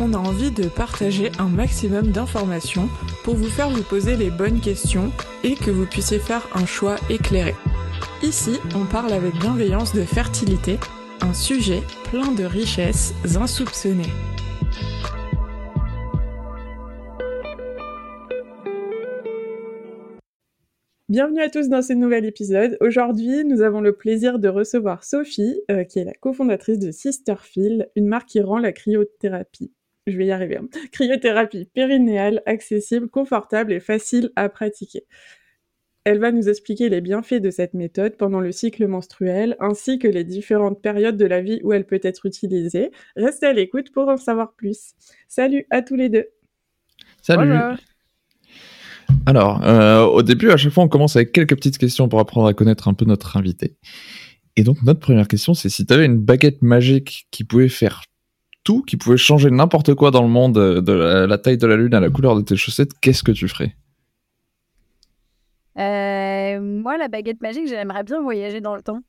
On a envie de partager un maximum d'informations pour vous faire vous poser les bonnes questions et que vous puissiez faire un choix éclairé. Ici, on parle avec bienveillance de fertilité, un sujet plein de richesses insoupçonnées. Bienvenue à tous dans ce nouvel épisode. Aujourd'hui, nous avons le plaisir de recevoir Sophie, euh, qui est la cofondatrice de Sisterfield, une marque qui rend la cryothérapie. Je vais y arriver. hein. Cryothérapie périnéale, accessible, confortable et facile à pratiquer. Elle va nous expliquer les bienfaits de cette méthode pendant le cycle menstruel, ainsi que les différentes périodes de la vie où elle peut être utilisée. Restez à l'écoute pour en savoir plus. Salut à tous les deux. Salut. Bonjour. Alors, euh, au début, à chaque fois, on commence avec quelques petites questions pour apprendre à connaître un peu notre invité. Et donc, notre première question, c'est si tu avais une baguette magique qui pouvait faire tout, qui pouvait changer n'importe quoi dans le monde, euh, de la, la taille de la lune à la couleur de tes chaussettes, qu'est-ce que tu ferais? Euh, moi, la baguette magique, j'aimerais bien voyager dans le temps.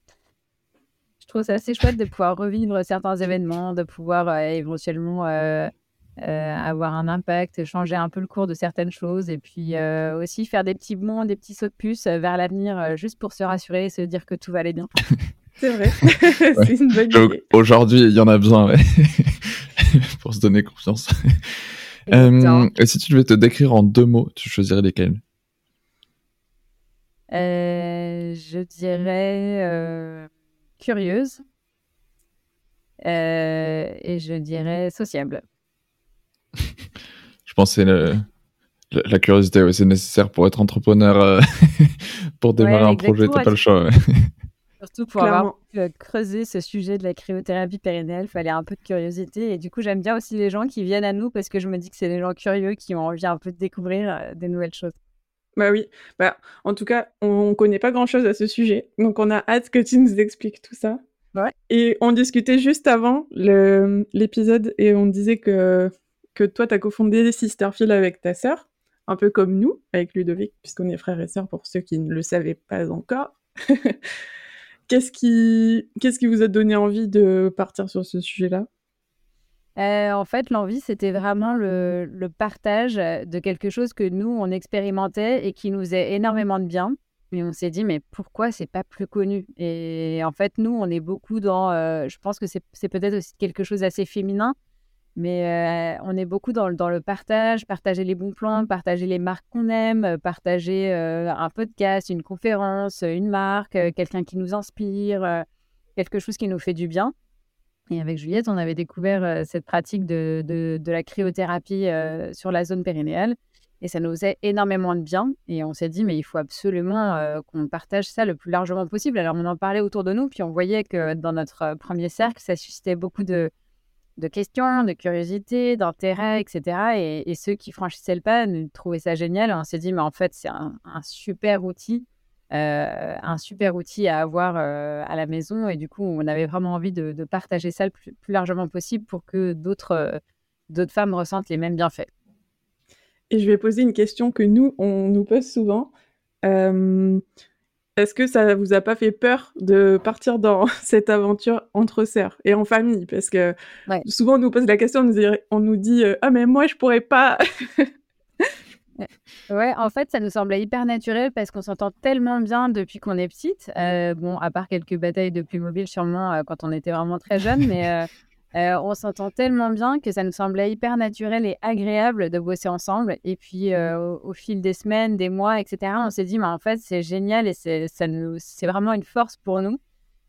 Je trouve ça assez chouette de pouvoir revivre certains événements, de pouvoir euh, éventuellement euh, euh, avoir un impact, changer un peu le cours de certaines choses et puis euh, aussi faire des petits bonds, des petits sauts de puce vers l'avenir euh, juste pour se rassurer et se dire que tout va aller bien. C'est vrai. c'est une bonne idée. Aujourd'hui, il y en a besoin, ouais. pour se donner confiance. Euh, et si tu devais te décrire en deux mots, tu choisirais lesquels? Euh, je dirais euh, curieuse euh, et je dirais sociable. Je pense que c'est le- le- la curiosité, ouais, c'est nécessaire pour être entrepreneur, euh, pour démarrer Ouais, un projet, t'as pas le choix. Surtout pour avoir Clairement. pu, euh, creuser ce sujet de la cryothérapie périnéale, il fallait un peu de curiosité. Et du coup, j'aime bien aussi les gens qui viennent à nous parce que je me dis que c'est des gens curieux qui ont envie un peu de découvrir euh, des nouvelles choses. Bah oui. Bah, en tout cas, on connaît pas grand-chose à ce sujet, donc on a hâte que tu nous expliques tout ça. Ouais. Et on discutait juste avant l'épisode et on disait que, que toi, tu as cofondé Sisterfield avec ta sœur, un peu comme nous, avec Ludovic, puisqu'on est frères et sœurs pour ceux qui ne le savaient pas encore. Qu'est-ce qui, qu'est-ce qui vous a donné envie de partir sur ce sujet-là? Euh, en fait, l'envie, c'était vraiment le, partage de quelque chose que nous, on expérimentait et qui nous faisait énormément de bien. Et on s'est dit, mais pourquoi c'est pas plus connu? Et en fait, nous, on est beaucoup dans. euh, je pense que c'est peut-être aussi quelque chose d'assez féminin, mais euh, on est beaucoup dans, le- dans le partage, partager les bons plans, partager les marques qu'on aime, partager euh, un podcast, une conférence, une marque, euh, quelqu'un qui nous inspire, quelque chose qui nous fait du bien. Et avec Juliette, on avait découvert cette pratique de, de, de la cryothérapie euh, sur la zone périnéale. Et ça nous faisait énormément de bien. Et on s'est dit, mais il faut absolument qu'on partage ça le plus largement possible. Alors, on en parlait autour de nous, puis on voyait que dans notre premier cercle, ça suscitait beaucoup de, de questions, de curiosité, d'intérêt, etc. Et, ceux qui franchissaient le pas nous trouvaient ça génial. On s'est dit, mais en fait, c'est un, super outil. euh, un super outil à avoir euh, à la maison. Et du coup, on avait vraiment envie de, partager ça le plus, plus largement possible pour que d'autres euh, d'autres femmes ressentent les mêmes bienfaits. Et je vais poser une question que nous, on nous pose souvent. Est-ce que ça vous a pas fait peur de partir dans cette aventure entre sœurs et en famille? Parce que Ouais. souvent on nous pose la question, on nous dit, on nous dit euh, ah mais moi je pourrais pas. Ouais, en fait, ça nous semblait hyper naturel parce qu'on s'entend tellement bien depuis qu'on est petite. Euh, bon, à part quelques batailles de Playmobil sûrement euh, quand on était vraiment très jeune, mais euh, euh, on s'entend tellement bien que ça nous semblait hyper naturel et agréable de bosser ensemble. Et puis, euh, au, au fil des semaines, des mois, etc., on s'est dit, mais en fait, c'est génial et c'est ça nous- c'est vraiment une force pour nous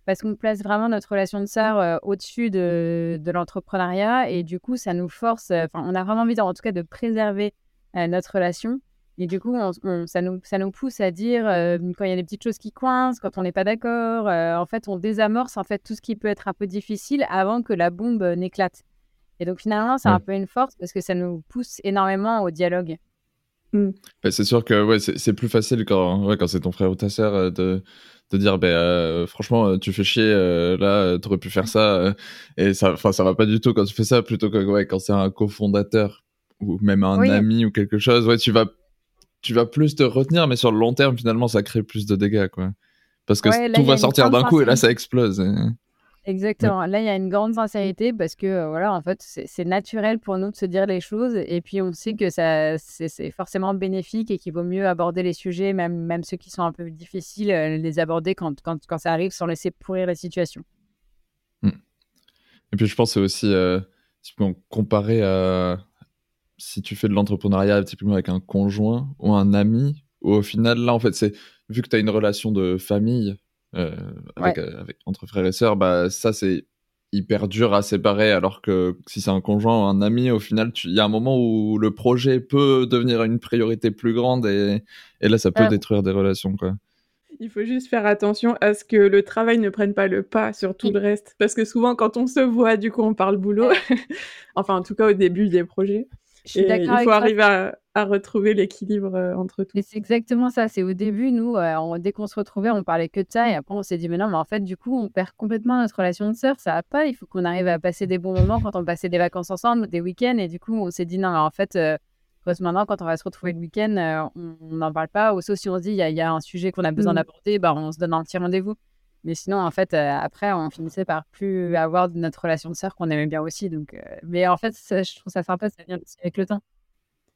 parce qu'on place vraiment notre relation de sœur euh, au-dessus de, de l'entrepreneuriat et du coup, ça nous force, enfin, on a vraiment envie, en tout cas, de préserver notre relation. Et du coup, on- on- ça, nous, ça nous pousse à dire euh, quand il y a des petites choses qui coincent, quand on n'est pas d'accord, euh, en fait, on désamorce en fait tout ce qui peut être un peu difficile avant que la bombe euh, n'éclate. Et donc finalement, c'est un peu une force parce que ça nous pousse énormément au dialogue. Mm. Bah, c'est sûr que ouais, c'est plus facile quand, ouais, quand c'est ton frère ou ta sœur euh, de, de dire bah, franchement tu fais chier là tu aurais pu faire ça et ça enfin ça va pas du tout quand tu fais ça plutôt que ouais, quand c'est un cofondateur ou même un ami ou quelque chose ouais tu vas tu vas plus te retenir mais sur le long terme finalement ça crée plus de dégâts quoi parce que tout va sortir d'un coup et là ça explose Exactement. Là, il y a une grande sincérité parce que, euh, voilà, en fait, c'est naturel pour nous de se dire les choses. Et puis, on sait que ça, c'est forcément bénéfique et qu'il vaut mieux aborder les sujets, même, même ceux qui sont un peu difficiles, euh, les aborder quand, quand, quand ça arrive sans laisser pourrir la situation. Mmh. Et puis, je pense que c'est aussi, euh, comparé à si tu fais de l'entrepreneuriat typiquement avec un conjoint ou un ami, ou au final, là, en fait, c'est vu que tu as une relation de famille euh, avec, euh, avec, entre frères et sœurs, bah, ça c'est hyper dur à séparer alors que si c'est un conjoint ou un ami, au final, il y a un moment où le projet peut devenir une priorité plus grande et, et là, ça peut détruire des relations. Quoi. Il faut juste faire attention à ce que le travail ne prenne pas le pas sur tout le reste. Parce que souvent, quand on se voit, du coup, on parle boulot. enfin, en tout cas, au début des projets. Je suis d'accord. Il faut arriver à, à retrouver l'équilibre euh, entre tout. C'est exactement ça. C'est au début, nous, euh, dès qu'on se retrouvait, on parlait que de ça. Et après, on s'est dit, mais non, mais en fait, du coup, on perd complètement notre relation de sœur. Ça va pas. Il faut qu'on arrive à passer des bons moments quand on passait des vacances ensemble, des week-ends. Et du coup, on s'est dit, non, en fait, euh, maintenant, quand on va se retrouver le week-end, on n'en parle pas. Ou sauf si on se dit, il y, a un sujet qu'on a besoin mmh. d'aborder, bah, on se donne un petit rendez-vous. Mais sinon, en fait, après, on finissait par plus avoir notre relation de sœur qu'on aimait bien aussi. Donc, mais en fait, je trouve ça sympa, ça vient avec le temps.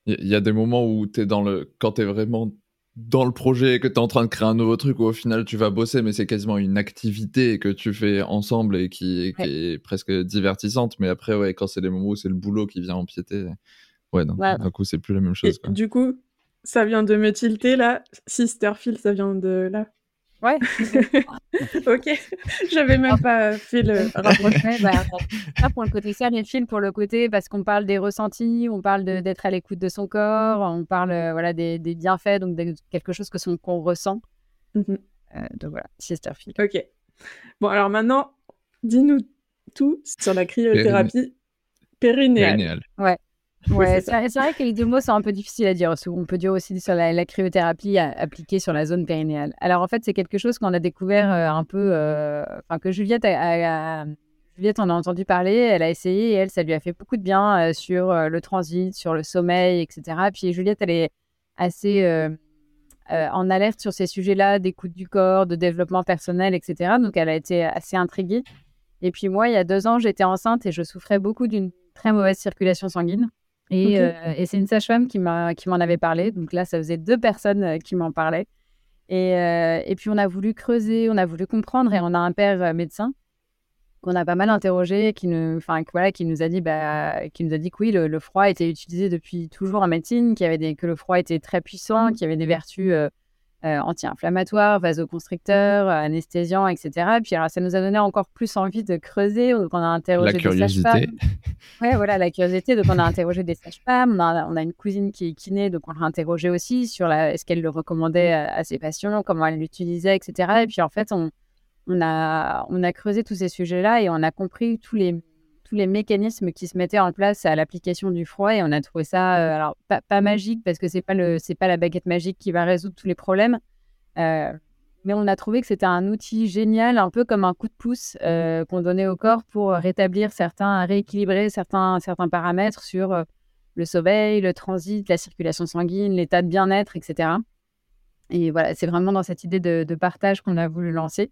Il y, a des moments où tu es dans le. Quand tu es vraiment dans le projet, que tu es en train de créer un nouveau truc, où au final tu vas bosser, mais c'est quasiment une activité que tu fais ensemble et qui, est presque divertissante. Mais après, ouais, quand c'est les moments où c'est le boulot qui vient empiéter, ouais, d'un coup, c'est plus la même chose. Du coup, ça vient de me tilter là. Sisterfield, ça vient de là. Ouais. ok. J'avais même pas fait le rapprochement. bah, pour le côté film pour le côté parce qu'on parle des ressentis, on parle d'être à l'écoute de son corps, on parle euh, voilà des, des, bienfaits, donc de quelque chose que son qu'on ressent. Mm-hmm. Euh, donc voilà, Chesterfield. Ok. Bon alors maintenant, dis-nous tout sur la cryothérapie périnéale. Ouais. Ouais, c'est vrai que les deux mots sont un peu difficiles à dire. On peut dire aussi sur la, cryothérapie appliquée sur la zone périnéale. Alors en fait, c'est quelque chose qu'on a découvert euh, un peu, euh, enfin que Juliette a, Juliette en a entendu parler, elle a essayé et elle, ça lui a fait beaucoup de bien euh, sur le transit, sur le sommeil, etc. Puis Juliette, elle est assez en alerte sur ces sujets-là, d'écoute du corps, de développement personnel, etc. Donc elle a été assez intriguée. Et puis moi, il y a deux ans, j'étais enceinte et je souffrais beaucoup d'une très mauvaise circulation sanguine. Euh, et, c'est une sage-femme qui m'en avait parlé. Donc là, ça faisait deux personnes euh, qui m'en parlaient. Et, euh, et, puis, on a voulu creuser, on a voulu comprendre. Et on a un père médecin qu'on a pas mal interrogé, qui nous, enfin, voilà, qui nous a dit, bah, qui nous a dit que oui, le, froid était utilisé depuis toujours en médecine, qu'il y avait des, que le froid était très puissant, qu'il y avait des vertus euh, anti-inflammatoire, vasoconstricteur, anesthésiant, etc. Puis alors, ça nous a donné encore plus envie de creuser. Donc, on a interrogé des sages-femmes. Ouais, voilà, la curiosité. Donc, on a interrogé des sages-femmes. On a, on a, une cousine qui est kiné, donc on l'a interrogé aussi sur la, est-ce qu'elle le recommandait à, ses patients, comment elle l'utilisait, etc. Et puis, en fait, on, on, a, on a creusé tous ces sujets-là et on a compris tous les tous les mécanismes qui se mettaient en place à l'application du froid et on a trouvé ça euh, alors pas, magique parce que c'est pas le c'est pas la baguette magique qui va résoudre tous les problèmes euh, mais on a trouvé que c'était un outil génial un peu comme un coup de pouce euh, qu'on donnait au corps pour rétablir certains rééquilibrer certains certains paramètres sur le sommeil le transit la circulation sanguine l'état de bien-être etc et voilà c'est vraiment dans cette idée de, de partage qu'on a voulu lancer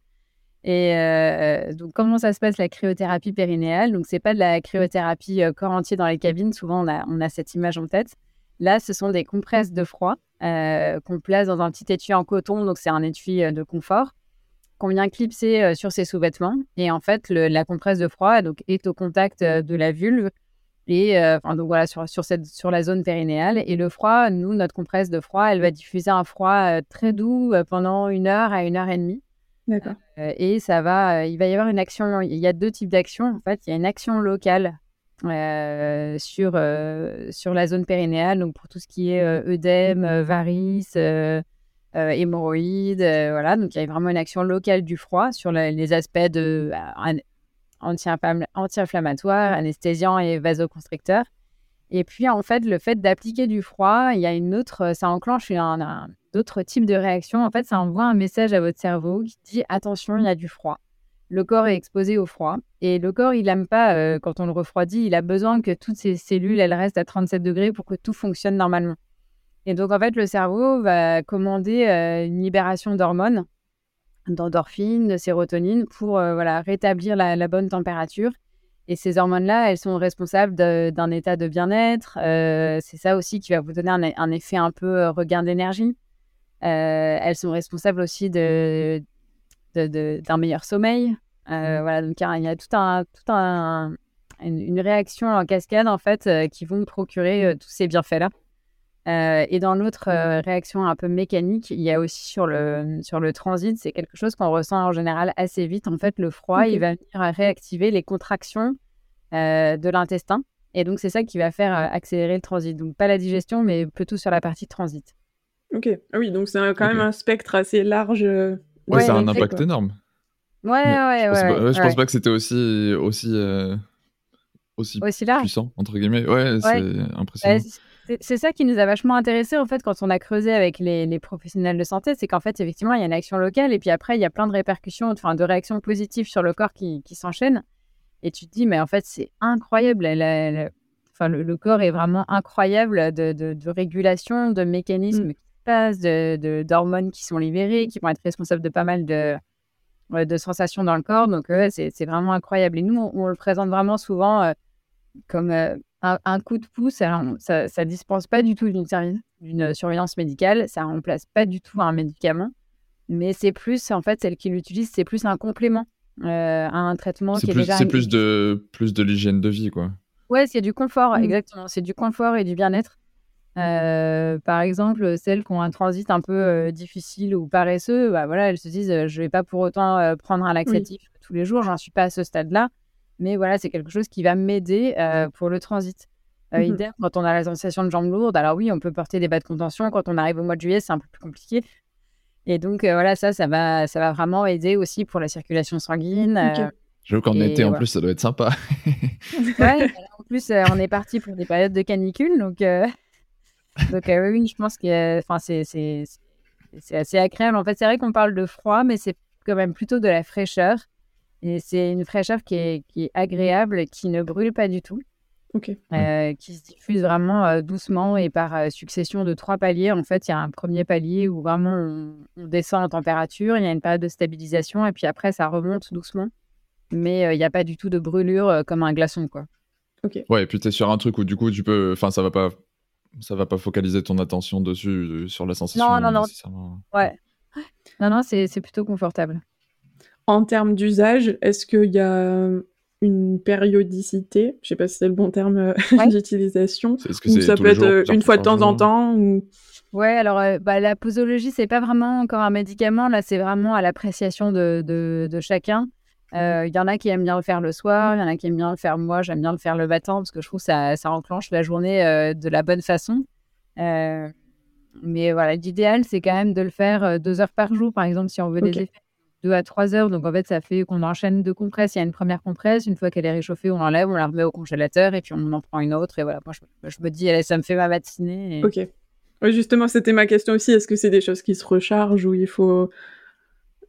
et euh, donc, comment ça se passe la cryothérapie périnéale? Donc, c'est pas de la cryothérapie euh, corps entier dans les cabines. Souvent, on a, on a, cette image en tête. Là, ce sont des compresses de froid euh, qu'on place dans un petit étui en coton. Donc, c'est un étui de confort qu'on vient clipser sur ses sous-vêtements. Et en fait, la compresse de froid donc, est au contact de la vulve et donc voilà sur, sur, cette, sur la zone périnéale. Et le froid, nous, notre compresse de froid, elle va diffuser un froid très doux pendant une heure à une heure et demie. D'accord. Euh, et ça va, euh, il va y avoir une action. Il y a deux types d'actions. En fait, il y a une action locale euh, sur, sur la zone périnéale, donc pour tout ce qui est œdème, varices, hémorroïdes. voilà, donc il y a vraiment une action locale du froid sur les aspects de anti-inflammatoire, anesthésiant et vasoconstricteur. Et puis, en fait, le fait d'appliquer du froid, il y a une autre, ça enclenche un, un d'autres types de réactions. En fait, ça envoie un message à votre cerveau qui dit attention, il y a du froid. Le corps est exposé au froid et le corps, il n'aime pas euh, quand on le refroidit. Il a besoin que toutes ses cellules, elles restent à 37 degrés pour que tout fonctionne normalement. Et donc, en fait, le cerveau va commander euh, une libération d'hormones, d'endorphines, de sérotonine pour euh, voilà, rétablir la, bonne température. Et ces hormones-là, elles sont responsables d'un état de bien-être. c'est ça aussi qui va vous donner un effet un peu regain d'énergie. Euh, elles sont responsables aussi de, d'un meilleur sommeil. Euh, voilà, donc il y a tout un, tout un, une, réaction en cascade en fait euh, qui vont procurer tous ces bienfaits-là. Et dans l'autre réaction un peu mécanique, il y a aussi sur le, sur le transit, c'est quelque chose qu'on ressent en général assez vite. En fait, le froid, il va venir réactiver les contractions de l'intestin. Et donc, c'est ça qui va faire accélérer le transit. Donc, pas la digestion, mais plutôt sur la partie transit. Ok. Ah oui, donc c'est quand même un spectre assez large. Euh, ouais, ça a un impact énorme. Ouais, ouais, ouais, Je pense pas que c'était aussi, aussi, euh, aussi, puissant, entre guillemets. Ouais, c'est impressionnant. C'est ça qui nous a vachement intéressé en fait quand on a creusé avec les, les professionnels de santé, c'est qu'en fait effectivement il y a une action locale et puis après il y a plein de répercussions, enfin de réactions positives sur le corps qui, qui s'enchaînent et tu te dis mais en fait c'est incroyable, enfin le, corps est vraiment incroyable de, de, de régulation, de mécanismes mm de d'hormones qui sont libérées, qui vont être responsables de pas mal de, de sensations dans le corps. Donc, c'est vraiment incroyable. Et nous, on, le présente vraiment souvent euh, comme euh, un, coup de pouce. ça ne dispense pas du tout d'une surveillance médicale. Ça remplace pas du tout un médicament. Mais c'est plus, en fait, celle qui l'utilise, c'est plus un complément euh, à un traitement qui est déjà. C'est plus de, plus de l'hygiène de vie, quoi. Ouais, c'est du confort, mmh. exactement. C'est du confort et du bien-être. Euh, par exemple, celles qui ont un transit un peu euh, difficile ou paresseux, bah, voilà, elles se disent euh, je vais pas pour autant prendre un laxatif tous les jours, j'en suis pas à ce stade-là, mais voilà, c'est quelque chose qui va m'aider pour le transit. Mmh idem, quand on a la sensation de jambes lourdes, alors oui, on peut porter des bas de contention. Quand on arrive au mois de juillet, c'est un peu plus compliqué. Et donc, voilà, ça, ça va, ça va vraiment aider aussi pour la circulation sanguine. Je veux qu'en été, en plus, ça doit être sympa. ouais, en plus, on est parti pour des périodes de canicule, donc donc euh, oui, je pense que enfin, c'est, c'est, c'est assez agréable. En fait, c'est vrai qu'on parle de froid, mais c'est quand même plutôt de la fraîcheur. Et c'est une fraîcheur qui est, qui est agréable, qui ne brûle pas du tout. Euh, qui se diffuse vraiment euh, doucement et par succession de trois paliers. En fait, il y a un premier palier où vraiment on, descend en température, il y a une période de stabilisation et puis après ça remonte doucement. Mais il n'y a pas du tout de brûlure comme un glaçon, quoi. Ok. Ouais, et puis tu es sur un truc où du coup tu peux, enfin ça va pas ça va pas focaliser ton attention dessus, euh, sur la sensation. Non, non, non. Ouais. Non, non, c'est plutôt confortable. En termes d'usage, est-ce qu'il y a une périodicité? Je sais pas si c'est le bon terme euh, d'utilisation. Est-ce que ça peut être euh, une fois de temps en temps ou... Ouais, alors bah, la posologie, c'est pas vraiment encore un médicament. Là, c'est vraiment à l'appréciation de, de, de, chacun. Euh, il y en a qui aiment bien le faire le soir, il y en a qui aiment bien le faire moi, j'aime bien le faire le matin parce que je trouve que ça, ça enclenche la journée euh, de la bonne façon. Euh, mais voilà, l'idéal, c'est quand même de le faire deux heures par jour, par exemple, si on veut des effets. Deux à trois heures. Donc, en fait, ça fait qu'on enchaîne deux compresses. Il y a une première compresse. Une fois qu'elle est réchauffée, on l'enlève, on la remet au congélateur et puis on en prend une autre. Et voilà, moi, je, me dis, allez, ça me fait ma matinée. Ok. Oui, justement, c'était ma question aussi. Est-ce que c'est des choses qui se rechargent ou il faut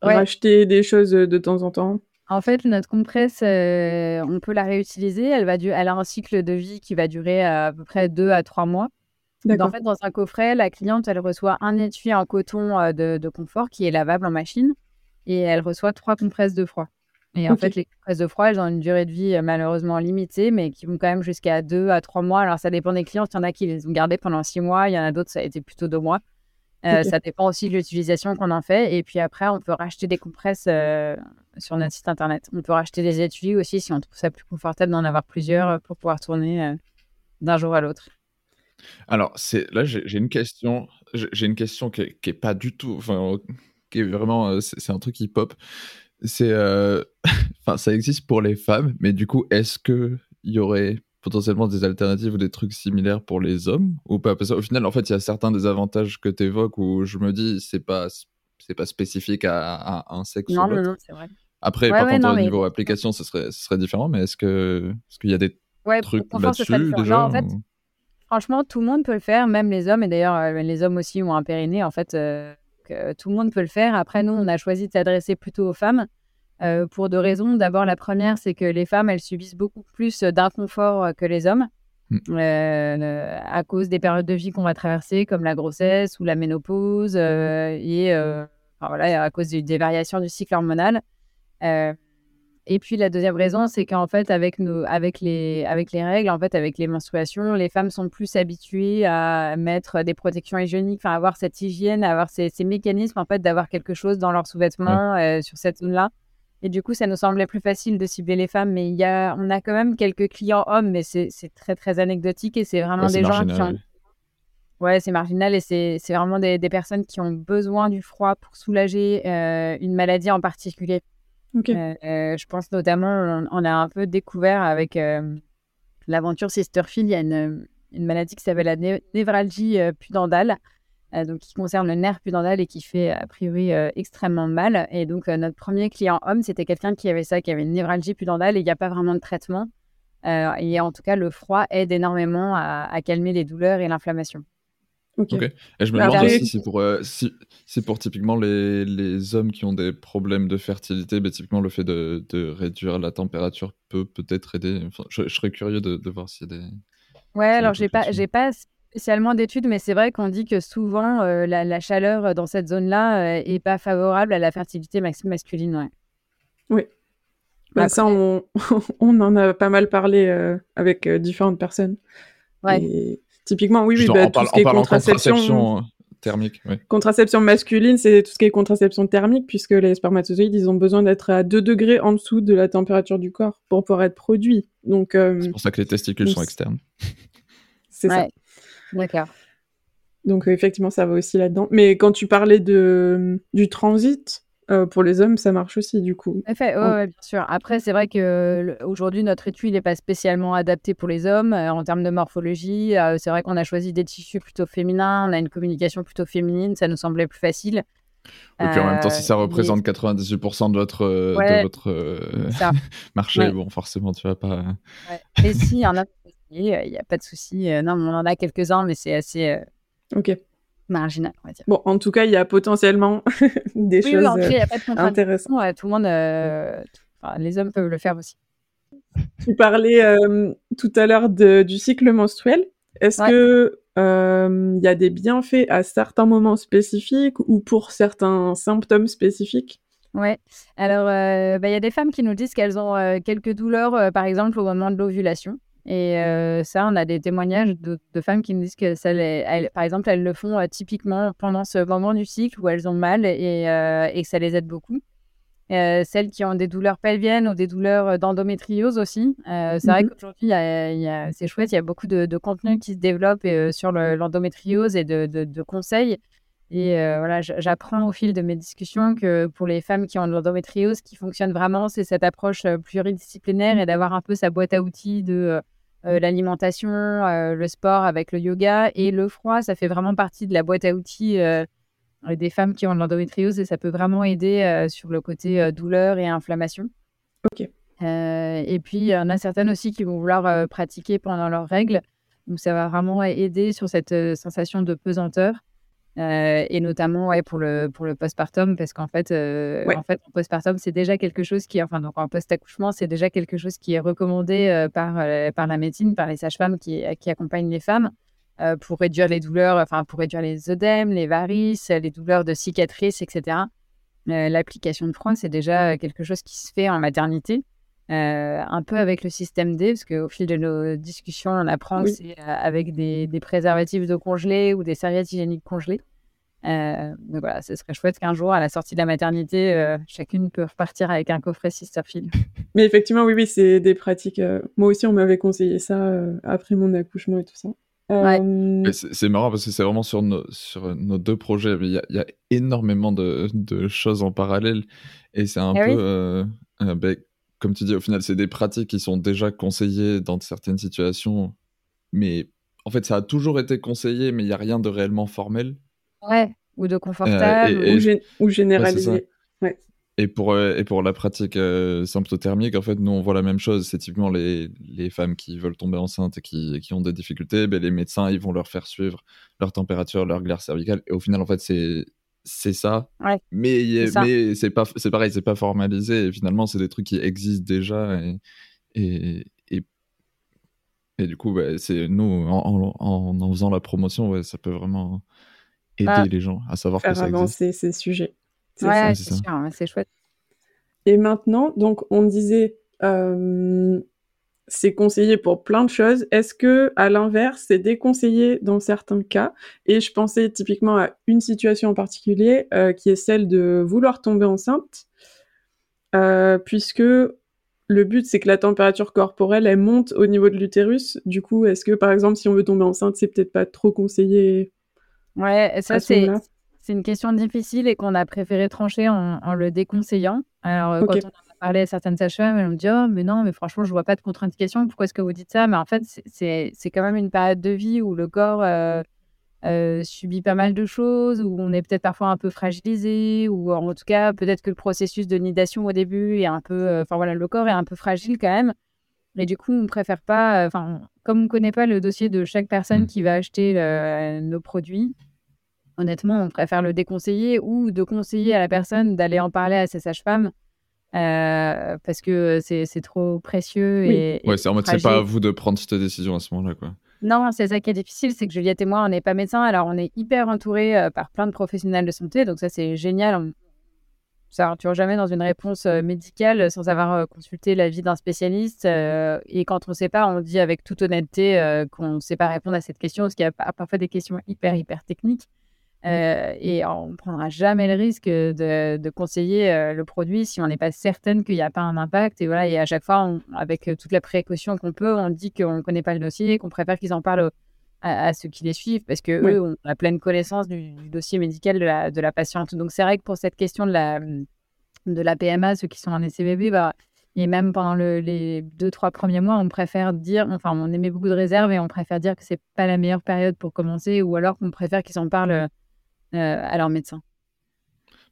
racheter des choses de temps en temps? En fait, notre compresse, euh, on peut la réutiliser. Elle, va elle a un cycle de vie qui va durer à, peu près deux à trois mois. en fait, dans un coffret, la cliente, elle reçoit un étui en coton euh, de, confort qui est lavable en machine et elle reçoit trois compresses de froid. Et en fait, les compresses de froid, elles ont une durée de vie euh, malheureusement limitée, mais qui vont quand même jusqu'à deux à trois mois. Alors, ça dépend des clientes. Il y en a qui les ont gardées pendant six mois. Il y en a d'autres, ça a été plutôt deux mois. Euh, ça dépend aussi de l'utilisation qu'on en fait. Et puis après, on peut racheter des compresses euh, sur notre site internet. On peut racheter des étuis aussi si on trouve ça plus confortable d'en avoir plusieurs pour pouvoir tourner d'un jour à l'autre. Alors, là, j'ai une question. J'ai une question qui est, pas du tout, enfin, qui est vraiment, c'est un truc qui pop. C'est, enfin, ça existe pour les femmes, mais du coup, est-ce que il y aurait potentiellement des alternatives ou des trucs similaires pour les hommes ou pas? Parce qu'au final, en fait, il y a certains des avantages que tu évoques où je me dis c'est pas c'est pas spécifique à, un sexe. Non, non, non, c'est vrai. Après, par contre, au niveau application, ce serait, ce serait différent, mais est-ce que est qu'il y a des trucs là-dessus déjà en fait, Franchement, tout le monde peut le faire, même les hommes, et d'ailleurs, les hommes aussi ont un périnée, en fait, tout le monde peut le faire. Après, nous, on a choisi de s'adresser plutôt aux femmes. Euh, pour deux raisons. D'abord, la première, c'est que les femmes, elles subissent beaucoup plus d'inconfort euh, que les hommes. Mm. Euh, à cause des périodes de vie qu'on va traverser, comme la grossesse ou la ménopause, et voilà, à cause des, variations du cycle hormonal. Et puis la deuxième raison, c'est qu'en fait, avec, nos, avec, les, avec les règles, en fait, avec les menstruations, les femmes sont plus habituées à mettre des protections hygiéniques, enfin, avoir cette hygiène, avoir ces, mécanismes, en fait, d'avoir quelque chose dans leurs sous-vêtements sur cette zone-là. Et du coup, ça nous semblait plus facile de cibler les femmes. Mais il y a, on a quand même quelques clients hommes, mais c'est très, très anecdotique et c'est vraiment des gens qui ont. Ouais, c'est marginal et c'est vraiment des, des, personnes qui ont besoin du froid pour soulager euh, une maladie en particulier. Euh, euh, je pense notamment, on, a un peu découvert avec l'aventure Sisterfield, il y a une, une maladie qui s'appelle la névralgie pudendale. Euh, donc qui concerne le nerf pudendal et qui fait a priori euh, extrêmement mal. Et donc euh, notre premier client homme, c'était quelqu'un qui avait ça, qui avait une névralgie pudendale et il n'y a pas vraiment de traitement. et en tout cas, le froid aide énormément à, calmer les douleurs et l'inflammation. Ok. Et je me demande aussi si pour, si, pour typiquement les, les, hommes qui ont des problèmes de fertilité, bah, typiquement le fait de, de, réduire la température peut peut-être aider. je, je, serais curieux de, de voir s'il y a des. Ouais, alors j'ai pas, j'ai pas spécialement d'études, mais c'est vrai qu'on dit que souvent euh, la, chaleur euh, dans cette zone-là n'est euh, pas favorable à la fertilité masculine. Ouais. Oui. Bah, ça, on, on, en a pas mal parlé avec différentes personnes. Ouais. Typiquement, oui, oui, bah, tout ce qui est contraception. thermique, Contraception masculine, c'est tout ce qui est contraception thermique, puisque les spermatozoïdes, ils ont besoin d'être à 2 degrés en dessous de la température du corps pour pouvoir être produits. Donc, c'est pour ça que les testicules sont externes. C'est ça. D'accord. Donc effectivement, ça va aussi là-dedans. Mais quand tu parlais de du transit, euh, pour les hommes, ça marche aussi du coup. Effet, ouais, bien sûr. Après, c'est vrai que aujourd'hui, notre étui n'est pas spécialement adapté pour les hommes euh, en termes de morphologie. Euh, c'est vrai qu'on a choisi des tissus plutôt féminins, on a une communication plutôt féminine, ça nous semblait plus facile. Et puis en même temps, si ça représente 98% de votre, de votre marché, bon, forcément, tu vas pas. Et si, il y en a il n'y a pas de souci. Non, on en a quelques-uns, mais c'est assez euh, ok marginal, on va dire. Bon, en tout cas, il y a potentiellement des choses oui, il y a pas de intéressantes. tout le monde, les hommes peuvent le faire aussi. Tu parlais euh, tout à l'heure du cycle menstruel. Est-ce que il y a des bienfaits à certains moments spécifiques ou pour certains symptômes spécifiques? Ouais. Alors, bah, il y a des femmes qui nous disent qu'elles ont quelques douleurs, par exemple au moment de l'ovulation. Et ça, on a des témoignages de, femmes qui nous disent que, ça par exemple, elles le font typiquement pendant ce moment du cycle où elles ont mal et, et que ça les aide beaucoup. celles qui ont des douleurs pelviennes ou des douleurs d'endométriose aussi. c'est vrai mmh qu'aujourd'hui, c'est chouette, il y a beaucoup de, de contenu qui se développe sur l'endométriose et de, de, conseils. Et voilà, j'apprends au fil de mes discussions que pour les femmes qui ont de l'endométriose, ce qui fonctionne vraiment, c'est cette approche pluridisciplinaire et d'avoir un peu sa boîte à outils de euh, l'alimentation, euh, le sport avec le yoga et le froid, ça fait vraiment partie de la boîte à outils euh, des femmes qui ont de l'endométriose et ça peut vraiment aider sur le côté douleur et inflammation. Ok. et puis, il y en a certaines aussi qui vont vouloir pratiquer pendant leurs règles. Donc, ça va vraiment aider sur cette sensation de pesanteur. Euh, et notamment ouais, pour le, pour le postpartum, parce qu'en fait, euh, en fait, en postpartum, c'est déjà quelque chose qui, enfin, donc en post-accouchement, c'est déjà quelque chose qui est recommandé euh, par, par la médecine, par les sages-femmes qui, qui accompagnent les femmes pour réduire les douleurs, enfin, pour réduire les œdèmes, les varices, les douleurs de cicatrices, etc. L'application de froid, c'est déjà quelque chose qui se fait en maternité. Un peu avec le système D, parce qu'au fil de nos discussions, on apprend que c'est avec des, des, préservatifs de congelés ou des serviettes hygiéniques congelées. Euh, donc voilà, ce serait chouette qu'un jour, à la sortie de la maternité, euh, chacune peut repartir avec un coffret Sisterfield. Mais effectivement, oui, oui, c'est des pratiques. Euh, moi aussi, on m'avait conseillé ça après mon accouchement et tout ça. C'est marrant parce que c'est vraiment sur nos, sur nos deux projets. Il y, a énormément de, de, choses en parallèle et c'est un eh peu, ben, comme tu dis, au final, c'est des pratiques qui sont déjà conseillées dans certaines situations, mais en fait, ça a toujours été conseillé, mais il n'y a rien de réellement formel. Ouais, ou de confortable, ou, généralisé. Ouais. Et pour, et pour la pratique symptothermique, en fait, nous, on voit la même chose. C'est typiquement les, les femmes qui veulent tomber enceintes et qui, qui ont des difficultés. Ben, les médecins, ils vont leur faire suivre leur température, leur glaire cervicale. Et au final, en fait, c'est c'est ça. Ouais, mais mais c'est pas c'est pareil, c'est pas formalisé. Et finalement, c'est des trucs qui existent déjà. Et, et, et, du coup, bah, c'est nous, en, en, en, faisant la promotion, ouais, ça peut vraiment aider bah, les gens à savoir faire que ça avancer ces sujets. Ouais, c'est sûr, c'est chouette. Et maintenant, donc, on disait, euh, c'est conseillé pour plein de choses. Est-ce que, à l'inverse, c'est déconseillé dans certains cas? Et je pensais typiquement à une situation en particulier, euh, qui est celle de vouloir tomber enceinte, euh, puisque le but c'est que la température corporelle elle monte au niveau de l'utérus. Du coup, est-ce que par exemple, si on veut tomber enceinte, c'est peut-être pas trop conseillé Ouais, ça c'est une question difficile et qu'on a préféré trancher en, le déconseillant. Alors, euh, quand on a parlé à certaines sages-femmes, elles m'ont dit Oh, mais non, mais franchement, je vois pas de contre-indication. Pourquoi est-ce que vous dites ça? Mais en fait, c'est quand même une période de vie où le corps euh, euh, subit pas mal de choses, où on est peut-être parfois un peu fragilisé, ou en tout cas, peut-être que le processus de nidation au début est un peu. Enfin, voilà, le corps est un peu fragile quand même. Et du coup, on préfère pas. Enfin, comme on ne connaît pas le dossier de chaque personne mmh. qui va acheter nos produits, honnêtement, on préfère le déconseiller ou de conseiller à la personne d'aller en parler à ses sages-femmes euh, parce que c'est trop précieux. Et, ouais, c'est en mode, c'est pas à vous de prendre cette décision à ce moment-là, quoi. Non, c'est ça qui est difficile, c'est que Juliette et moi, on n'est pas médecins, alors on est hyper entouré euh, par plein de professionnels de santé, donc ça c'est génial. On ne jamais dans une réponse euh, médicale sans avoir consulté l'avis d'un spécialiste. et quand on ne sait pas, on dit avec toute honnêteté qu'on ne sait pas répondre à cette question, parce qu'il y a parfois des questions hyper, hyper techniques. Euh, et on ne prendra jamais le risque de, conseiller euh, le produit si on n'est pas certaine qu'il n'y a pas un impact. Et voilà, et à chaque fois, avec toute la précaution qu'on peut, on dit qu'on ne connaît pas le dossier, qu'on préfère qu'ils en parlent à, ceux qui les suivent parce que eux ont la pleine connaissance du, dossier médical de la, de la, patiente. Donc c'est vrai que pour cette question de la, de la PMA, ceux qui sont en SCBB, bah, et même pendant les deux, trois premiers mois, on préfère dire, enfin, on émet beaucoup de réserves et on préfère dire que c'est pas la meilleure période pour commencer ou alors qu'on préfère qu'ils en parlent euh, à leur médecin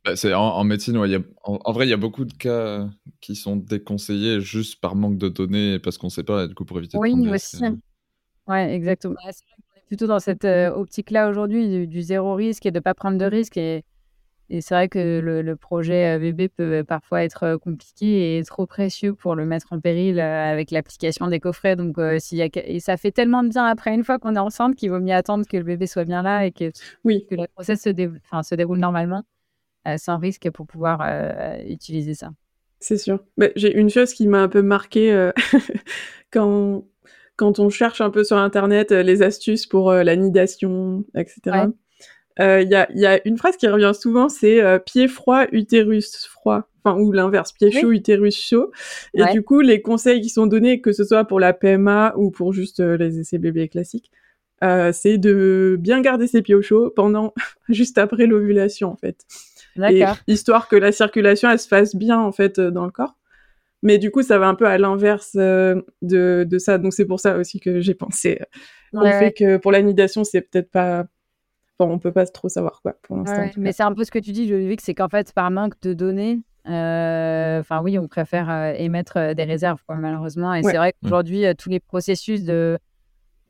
bah, c'est en, médecine, ouais, y a, en, vrai, il y a beaucoup de cas qui sont déconseillés juste par manque de données parce qu'on ne sait pas, du coup, pour éviter oui, de Oui, aussi. Ouais, exactement. Bah, on est plutôt dans cette euh, optique-là aujourd'hui du, zéro risque et de ne pas prendre de risques. Et et c'est vrai que le, projet bébé peut parfois être compliqué et trop précieux pour le mettre en péril avec l'application des coffrets. Donc, s'il y a... et ça fait tellement de bien après une fois qu'on est enceinte qu'il vaut mieux attendre que le bébé soit bien là et que, oui. que la grossesse se, se déroule normalement sans risque pour pouvoir utiliser ça. C'est sûr. J'ai une chose qui m'a un peu marqué quand, quand on cherche un peu sur Internet les astuces pour la nidation, etc. Il euh, y, a, y, a, une phrase qui revient souvent, c'est euh, pied froid, utérus froid. Enfin, ou l'inverse, pied chaud, utérus chaud. Et du coup, les conseils qui sont donnés, que ce soit pour la PMA ou pour juste euh, les essais bébés classiques, c'est de bien garder ses pieds au chaud pendant, juste après l'ovulation, en fait. D'accord. Histoire que la circulation, elle se fasse bien, en fait, dans le corps. Mais du coup, ça va un peu à l'inverse de, de, ça. Donc, c'est pour ça aussi que j'ai pensé au fait que pour la nidation, c'est peut-être pas on peut pas trop savoir quoi pour l'instant. mais c'est un peu ce que tu dis, que c'est qu'en fait, par manque de données, euh, enfin oui, on préfère euh, émettre euh, des réserves, malheureusement. Et c'est vrai qu'aujourd'hui, tous les processus de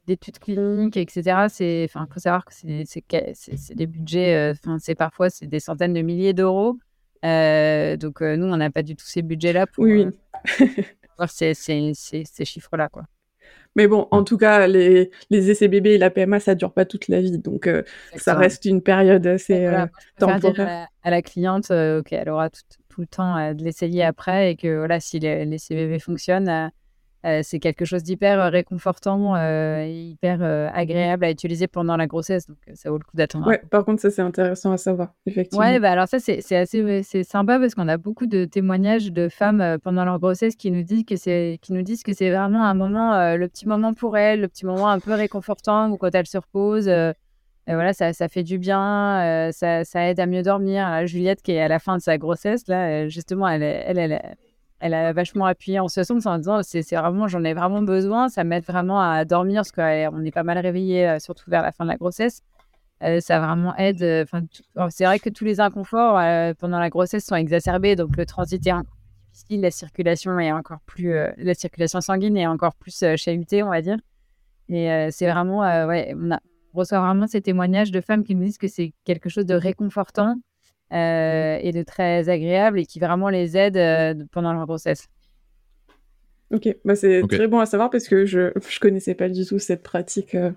d'études cliniques, etc. C'est, enfin, faut savoir que c'est, des budgets, enfin, c'est parfois c'est des centaines de milliers d'euros. donc nous, on n'a pas du tout ces budgets-là pour oui, voir ces, ces, ces chiffres-là, quoi. Mais bon, en tout cas, les, les essais bébés et la PMA, ça dure pas toute la vie. Donc, euh, ça reste une période assez euh, temporaire. À, la cliente euh, qu'elle aura tout, tout, le temps de l'essayer après et que voilà, si l'essai bébé fonctionne, euh, c'est quelque chose d'hyper euh, réconfortant euh, et hyper agréable à utiliser pendant la grossesse. Donc, ça vaut le coup d'attendre. Ouais, par contre, ça, c'est intéressant à savoir, effectivement. Ouais, bah alors ça, c'est assez c'est sympa parce qu'on a beaucoup de témoignages de femmes pendant leur grossesse qui nous disent que c'est qui nous disent que c'est vraiment un moment, le petit moment pour elles, le petit moment un peu réconfortant où quand elles se reposent. Et voilà, ça, ça, fait du bien, ça, ça, aide à mieux dormir. Juliette, qui est à la fin de sa grossesse, là, justement, elle, elle, elle, elle a vachement appuyé en ce sens en disant c'est vraiment j'en ai vraiment besoin ça m'aide vraiment à dormir parce qu'on est pas mal réveillé euh, surtout vers la fin de la grossesse ça vraiment aide. Enfin, c'est vrai que tous les inconforts pendant la grossesse sont exacerbés, donc le transit est difficile, la circulation est encore plus, la circulation sanguine est encore plus chahutée, on va dire. Et c'est vraiment, ouais, on, reçoit vraiment ces témoignages de femmes qui nous disent que c'est quelque chose de réconfortant et de très agréable et qui vraiment les aide pendant leur grossesse. Ok, bah c'est très bon à savoir parce que je je connaissais pas du tout cette pratique euh,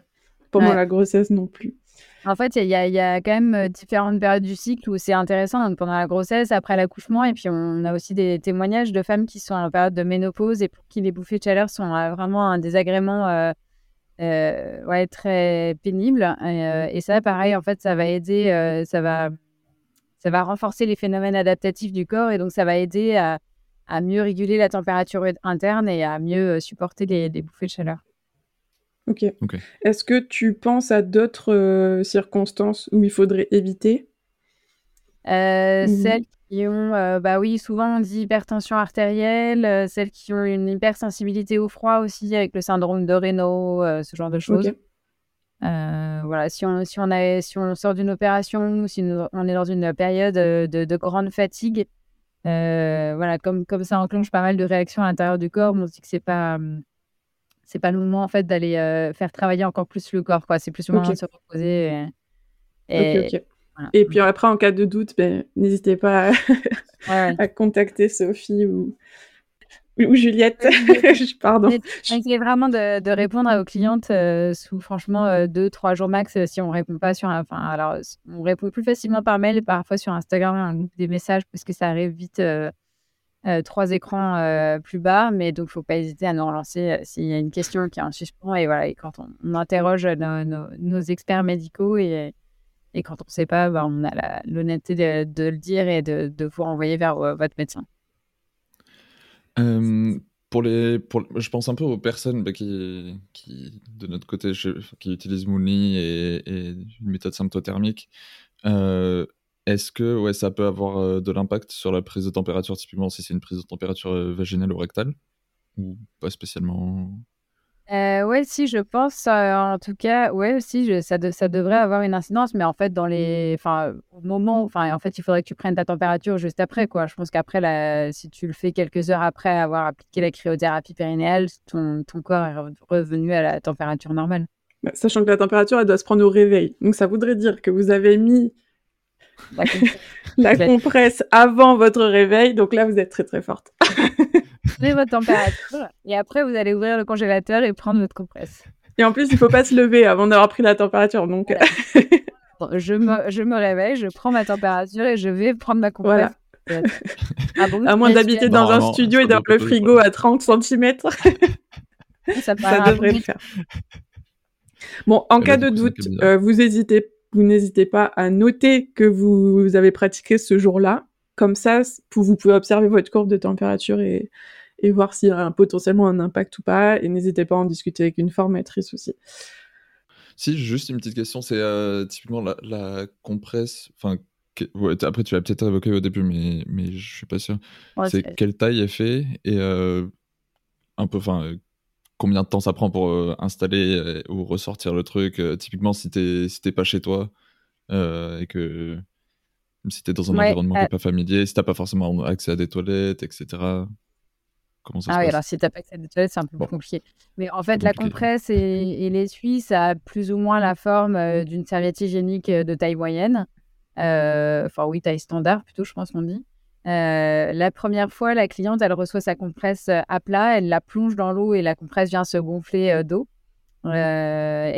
pendant la grossesse non plus. En fait, il y, y, a quand même euh, différentes périodes du cycle où c'est intéressant, donc pendant la grossesse, après l'accouchement, et puis on a aussi des témoignages de femmes qui sont en période de ménopause et pour qui les bouffées de chaleur sont euh, vraiment un désagrément ouais, très pénible. Et, ça, pareil, en fait, ça va aider, ça, va, ça va renforcer les phénomènes adaptatifs du corps et donc ça va aider à à mieux réguler la température interne et à mieux euh, supporter les, bouffées de chaleur. Ok. Est-ce que tu penses à d'autres euh, circonstances où il faudrait éviter? Euh, Celles qui ont, bah oui, souvent on dit hypertension artérielle, celles qui ont une hypersensibilité au froid aussi, avec le syndrome de Raynaud, ce genre de choses. Voilà, si on, si, on a, si on sort d'une opération ou si on est dans une période de grande fatigue, euh, voilà, comme, comme ça enclenche pas mal de réactions à l'intérieur du corps, on se dit que c'est pas hum, c'est pas le moment en fait d'aller euh, faire travailler encore plus le corps quoi. C'est plus le moment de se reposer. Et, et, puis après en cas de doute, ben, n'hésitez pas à contacter Sophie ou ou Juliette, pardon. Essayez vraiment de, de, répondre à vos clientes euh, sous franchement euh, deux, trois jours max euh, si on répond pas sur. Enfin, alors on répond plus facilement par mail, parfois sur Instagram, des messages parce que ça arrive vite. trois écrans plus bas, mais donc faut pas hésiter à nous relancer s'il y a une question qui est en suspens et voilà. Et quand on, interroge nos, experts médicaux et, et quand on ne sait pas, bah, on a l'honnêteté de, de, le dire et de, de vous renvoyer vers votre médecin. Euh, pour les, je pense un peu aux personnes bah, qui, de notre côté, qui utilisent Moonly et, une méthode symptothermique. Euh, Est-ce que ouais, ça peut avoir euh, de l'impact sur la prise de température, typiquement si c'est une prise de température vaginale ou rectale? Ou pas spécialement? Euh, ouais, si, je pense, euh, en tout cas, ouais, si, ça, ça devrait avoir une incidence, mais en fait, dans les, enfin, au moment, enfin, en fait, il faudrait que tu prennes ta température juste après, quoi. Je pense qu'après, si tu le fais quelques heures après avoir appliqué la cryothérapie périnéale, ton, ton corps est revenu à la température normale. Bah, sachant que la température, elle doit se prendre au réveil. Donc, ça voudrait dire que vous avez mis la compresse avant votre réveil. Donc là, vous êtes très, très forte. Prenez votre température et après vous allez ouvrir le congélateur et prendre votre compresse. Et en plus, il faut pas se lever avant d'avoir pris la température. Donc, je, me, je me réveille, je prends ma température et je vais prendre ma compresse. Ah à moins d'habiter dans un studio et d'avoir le frigo à 30 cm. ça, devrait le faire. Bon, en cas de doute, euh, vous hésitez, vous n'hésitez pas à noter que vous avez pratiqué ce jour-là comme ça, vous pouvez observer votre courbe de température et, et voir s'il y a potentiellement un impact ou pas. Et n'hésitez pas à en discuter avec une formatrice aussi. Si, juste une petite question, c'est euh, typiquement la, compresse. Enfin, après, tu l'as peut-être évoqué au début, mais, mais je suis pas sûr. c'est quelle taille elle fait et euh, un peu, enfin, combien de temps ça prend pour euh, installer ou ressortir le truc. typiquement, si t'es si pas chez toi et que si t'es dans un environnement qui euh pas familier, si t'as pas forcément accès à des toilettes, etc. Comment ça ah se oui, alors si t'as pas accès à des toilettes, c'est un peu plus compliqué. Mais en fait, la compresse et, l'essuie, ça a plus ou moins la forme euh, d'une serviette hygiénique euh, de taille moyenne. Enfin, oui, taille standard plutôt, je pense qu'on dit. la première fois, la cliente, elle reçoit sa compresse à plat, elle la plonge dans l'eau et la compresse vient se gonfler d'eau. et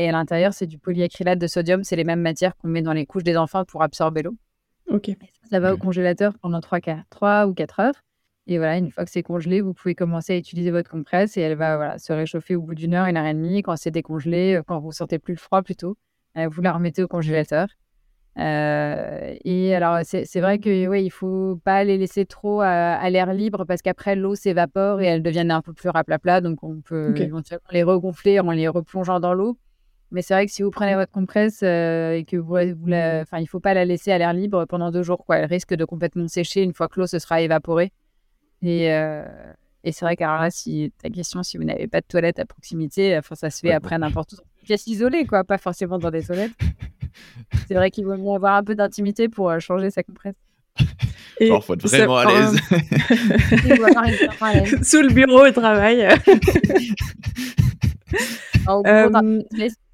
à l'intérieur, c'est du polyacrylate de sodium, c'est les mêmes matières qu'on met dans les couches des enfants pour absorber l'eau. Ok. Ça, va au congélateur pendant 3, 3 ou 4 heures. Et voilà, une fois que c'est congelé, vous pouvez commencer à utiliser votre compresse et elle va voilà, se réchauffer au bout d'une heure, une heure et demie. Quand c'est décongelé, euh, quand vous sentez plus le froid plutôt, euh, vous la remettez au congélateur. Euh, et alors, c'est vrai que oui, il faut pas les laisser trop à, l'air libre parce qu'après l'eau s'évapore et elles deviennent un peu plus raplapla. Donc, on peut éventuellement les regonfler en les replongeant dans l'eau. Mais c'est vrai que si vous prenez votre compresse euh, et que vous, vous la, enfin, il faut pas la laisser à l'air libre pendant deux jours, quoi. Elle risque de complètement sécher une fois que l'eau se sera évaporée. Et, euh, et c'est vrai qu'alors là, si ta question, si vous n'avez pas de toilette à proximité, enfin, ça se fait après n'importe où. Une pièce isolée, quoi, pas forcément dans des toilettes. c'est vrai qu'il vaut mieux avoir un peu d'intimité pour changer sa compresse. Et il faut être vraiment à l'aise. Sous le bureau au travail. euh,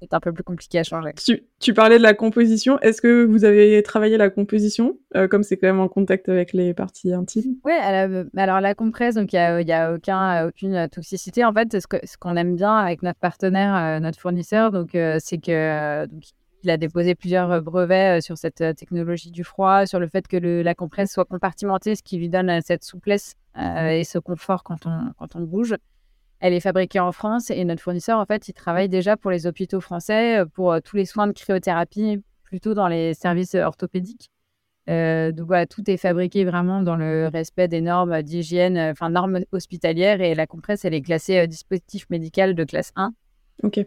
c'est un peu plus compliqué à changer. Tu, parlais de la composition. Est-ce que vous avez travaillé la composition, euh, comme c'est quand même en contact avec les parties intimes? Oui, alors la compresse, donc il n'y a, aucun, aucune toxicité. En fait, ce qu'on aime bien avec notre partenaire, euh, notre fournisseur, donc euh, c'est que il a déposé plusieurs brevets sur cette technologie du froid, sur le fait que la compresse soit compartimentée, ce qui lui donne cette souplesse et ce confort quand on, quand on bouge. Elle est fabriquée en France et notre fournisseur, en fait, il travaille déjà pour les hôpitaux français euh, pour euh, tous les soins de cryothérapie, plutôt dans les services euh, orthopédiques. donc voilà, tout est fabriqué vraiment dans le respect des normes d'hygiène, enfin normes hospitalières et la compresse, elle est classée dispositif médical de classe 1.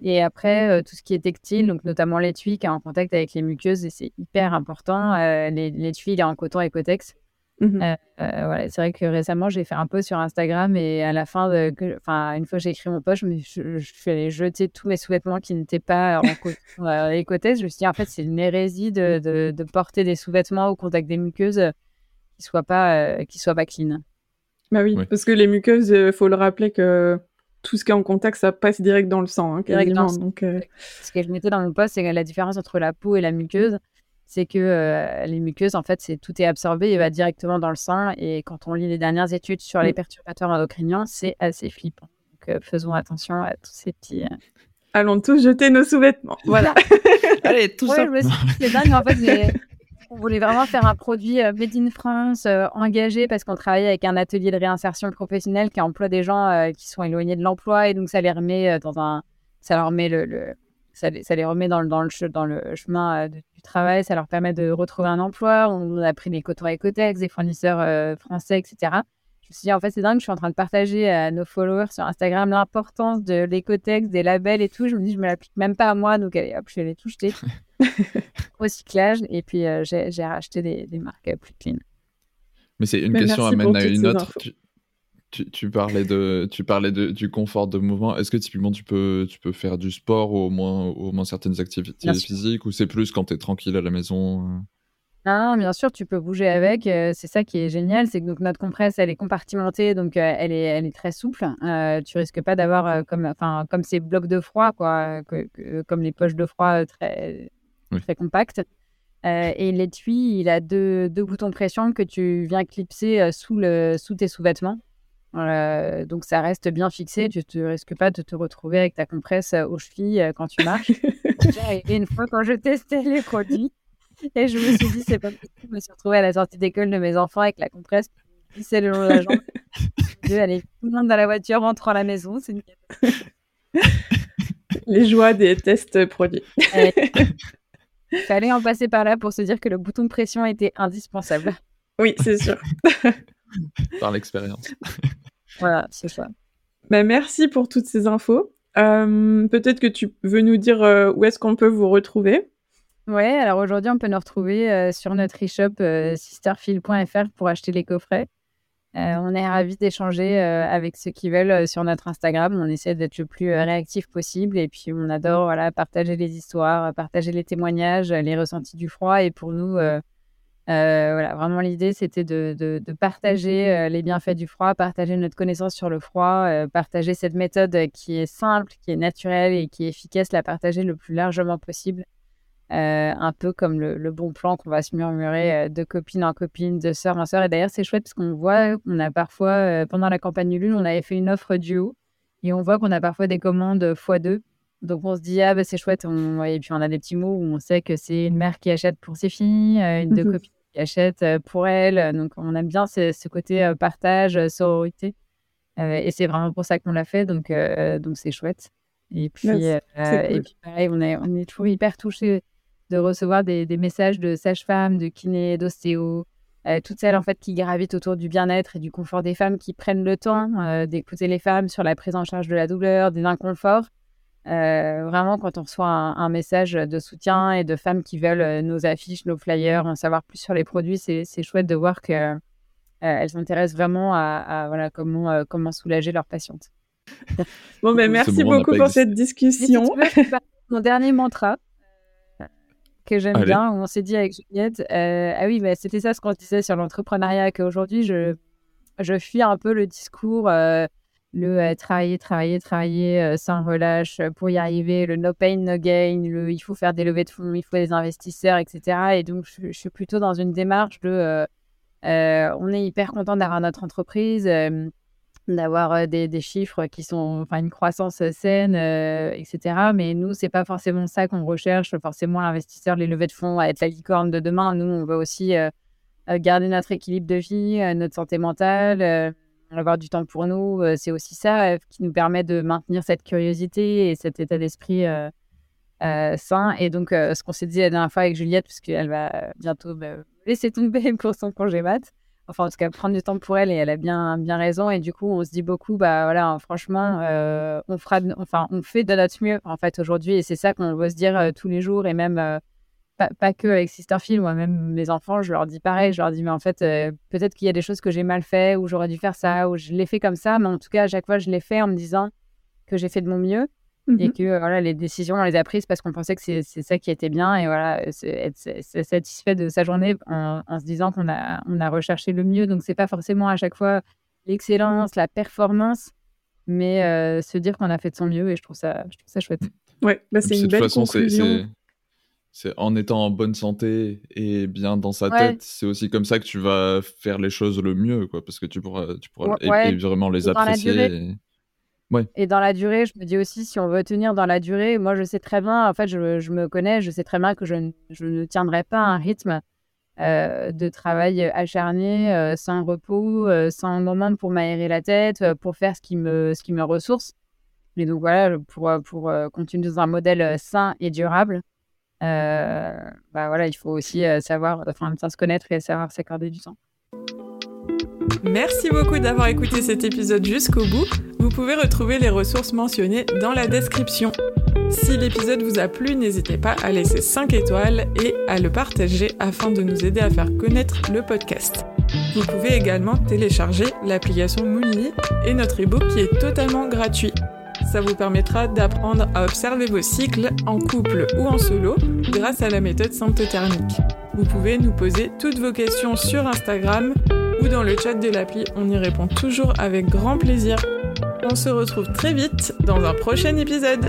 Et après, tout ce qui est textile, donc notamment l'étui qui est en contact avec les muqueuses, et c'est hyper important. l'étui, il est en coton Ecotex. Mmh euh, euh, voilà, c'est vrai que récemment, j'ai fait un post sur Instagram et à la fin, de, enfin, une fois que j'ai écrit mon post, je, je, suis allée jeter tous mes sous-vêtements qui n'étaient pas en euh, écothèse. Je me suis dit, en fait, c'est une hérésie de, de, de, porter des sous-vêtements au contact des muqueuses qui ne soient, pas, qui soient pas clean. Bah oui, parce que les muqueuses, il faut le rappeler que tout ce qui est en contact, ça passe direct dans le sang, hein. Donc, Ce que je mettais dans mon post, c'est la différence entre la peau et la muqueuse c'est que euh, les muqueuses, en fait, c'est tout est absorbé et va directement dans le sang. Et quand on lit les dernières études sur les perturbateurs endocriniens, c'est assez flippant. Donc, euh, faisons attention à tous ces petits. Euh, Allons tous jeter nos sous-vêtements. Voilà. Allez, tout ça. C'est dingue. En fait, on voulait vraiment faire un produit made in France, engagé, parce qu'on travaille avec un atelier de réinsertion professionnelle qui emploie des gens qui sont éloignés de l'emploi. Et donc, ça les remet dans un. Ça leur met le ça les, remet dans, dans, le, dans le chemin euh, du travail, ça leur permet de retrouver un emploi. On a pris des cotons Ecotex, des fournisseurs euh, français, etc. Je me suis dit, en fait, c'est dingue, je suis en train de partager à nos followers sur Instagram l'importance de l'Ecotex, des labels et tout. Je me dis, je me l'applique même pas à moi, donc allez, hop, je vais les tout jeter. Recyclage, et puis euh, j'ai racheté des, des, marques plus clean. Mais c'est une question amène à une autre. Tu, parlais, de, tu parlais de, du confort de mouvement. Est-ce que typiquement tu peux, tu peux faire du sport ou au moins, au moins certaines activités physiques ou c'est plus quand tu es tranquille à la maison euh? Non, bien sûr, tu peux bouger avec. Euh, c'est ça qui est génial, c'est que donc, notre compresse, elle est compartimentée, donc euh, elle, est, elle est très souple. tu risques pas d'avoir comme, enfin, comme ces blocs de froid, quoi, comme les poches de froid très, très compactes. et l'étui, il a deux, deux, boutons de pression que tu viens clipser sous, le, sous tes sous-vêtements. Donc ça reste bien fixé, tu ne risques pas de te retrouver avec ta compresse aux chevilles quand tu marches. J'ai arrivé une fois quand je testais les produits et je me suis dit c'est pas possible. Je me suis retrouvée à la sortie d'école de mes enfants avec la compresse qui le long de la jambe. Allez, tout le monde dans la voiture rentre à la maison, c'est Les joies des tests produits. Il fallait en passer par là pour se dire que le bouton de pression était indispensable. Oui, c'est sûr. par l'expérience. voilà, c'est ça. Bah, merci pour toutes ces infos. Euh, peut-être que tu veux nous dire euh, où est-ce qu'on peut vous retrouver? Ouais, alors aujourd'hui, on peut nous retrouver euh, sur notre e-shop sisterfield.fr pour acheter les coffrets. on est ravis d'échanger avec ceux qui veulent sur notre Instagram. On essaie d'être le plus réactif possible et puis on adore voilà, partager les histoires, partager les témoignages, les ressentis du froid. Et pour nous, euh, voilà, vraiment l'idée c'était de, de, partager euh, les bienfaits du froid, partager notre connaissance sur le froid, euh, partager cette méthode qui est simple, qui est naturelle et qui est efficace, la partager le plus largement possible. Un peu comme le, bon plan qu'on va se murmurer de copine en copine, de sœur en sœur. Et d'ailleurs, c'est chouette parce qu'on voit, on a parfois, pendant la campagne Lune, on avait fait une offre duo et on voit qu'on a parfois des commandes x2. Donc on se dit, ah bah, c'est chouette. On... Et puis on a des petits mots où on sait que c'est une mère qui achète pour ses filles, une de copines achète euh, pour elle. Donc, on aime bien ce, côté euh, partage, euh, sororité. et c'est vraiment pour ça qu'on l'a fait. Donc, donc c'est chouette. Et puis, et puis, pareil, on est, on est toujours hyper touchés de recevoir des, des messages de sages-femmes, de kinés, d'ostéo, toutes celles en fait qui gravitent autour du bien-être et du confort des femmes, qui prennent le temps d'écouter les femmes sur la prise en charge de la douleur, des inconforts. Euh, vraiment, quand on reçoit un, message de soutien et de femmes qui veulent euh, nos affiches, nos flyers, en savoir plus sur les produits, c'est chouette de voir qu'elles euh, s'intéressent vraiment à, voilà, comment, comment soulager leurs patientes. Bon, ben, merci beaucoup pour cette discussion. mon dernier mantra. Que j'aime bien. On s'est dit avec Juliette, ah oui, bah, c'était ça ce qu'on se disait sur l'entrepreneuriat, qu'aujourd'hui, je, je fuis un peu le discours le euh, travailler, travailler, travailler euh, sans relâche euh, pour y arriver, le no pain, no gain, le il faut faire des levées de fonds, il faut des investisseurs, etc. Et donc, je, suis plutôt dans une démarche de on est hyper content d'avoir notre entreprise, d'avoir des, des, chiffres qui sont, enfin, une croissance saine, etc. Mais nous, c'est pas forcément ça qu'on recherche, forcément l'investisseur, les levées de fonds, à être la licorne de demain. Nous, on veut aussi garder notre équilibre de vie, notre santé mentale avoir du temps pour nous, c'est aussi ça qui nous permet de maintenir cette curiosité et cet état d'esprit sain. Et donc, ce qu'on s'est dit la dernière fois avec Juliette, puisqu'elle va bientôt laisser tomber pour son congé mat, enfin en tout cas prendre du temps pour elle et elle a bien bien raison et du coup on se dit beaucoup bah voilà franchement on fera enfin on fait de notre mieux en fait aujourd'hui et c'est ça qu'on veut se dire tous les jours et même pas, que avec Sisterfield, moi-même mes enfants, je leur dis pareil, je leur dis, mais en fait, euh, peut-être qu'il y a des choses que j'ai mal fait, ou j'aurais dû faire ça, ou je l'ai fait comme ça, mais en tout cas, à chaque fois, je l'ai fait en me disant que j'ai fait de mon mieux, et mmh que euh, voilà, les décisions, on les a prises parce qu'on pensait que c'est ça qui était bien, et voilà, être, satisfait de sa journée en, se disant qu'on a, on a recherché le mieux, donc c'est pas forcément à chaque fois l'excellence, la performance, mais euh, se dire qu'on a fait de son mieux, et je trouve ça, je trouve ça chouette. Ouais, bah c'est une belle façon, conclusion. c'est en étant en bonne santé et bien dans sa tête, c'est aussi comme ça que tu vas faire les choses le mieux, quoi, parce que tu pourras, tu pourras vraiment les apprécier. Et... dans la durée, je me dis aussi, si on veut tenir dans la durée, moi je sais très bien, en fait, je, je me connais, je sais très bien que je, ne tiendrai pas un rythme euh, de travail acharné, euh, sans repos, euh, sans moment pour m'aérer la tête, pour faire ce qui me, ce qui me ressource. Et donc voilà, pour, pour continuer dans un modèle sain et durable. Euh, bah voilà, il faut aussi euh, savoir, enfin, bien se connaître et savoir s'accorder du temps. Merci beaucoup d'avoir écouté cet épisode jusqu'au bout. Vous pouvez retrouver les ressources mentionnées dans la description. Si l'épisode vous a plu, n'hésitez pas à laisser 5 étoiles et à le partager afin de nous aider à faire connaître le podcast. Vous pouvez également télécharger l'application Moonly et notre ebook qui est totalement gratuit. Ça vous permettra d'apprendre à observer vos cycles en couple ou en solo grâce à la méthode symptothermique. Vous pouvez nous poser toutes vos questions sur Instagram ou dans le chat de l'appli, on y répond toujours avec grand plaisir. On se retrouve très vite dans un prochain épisode.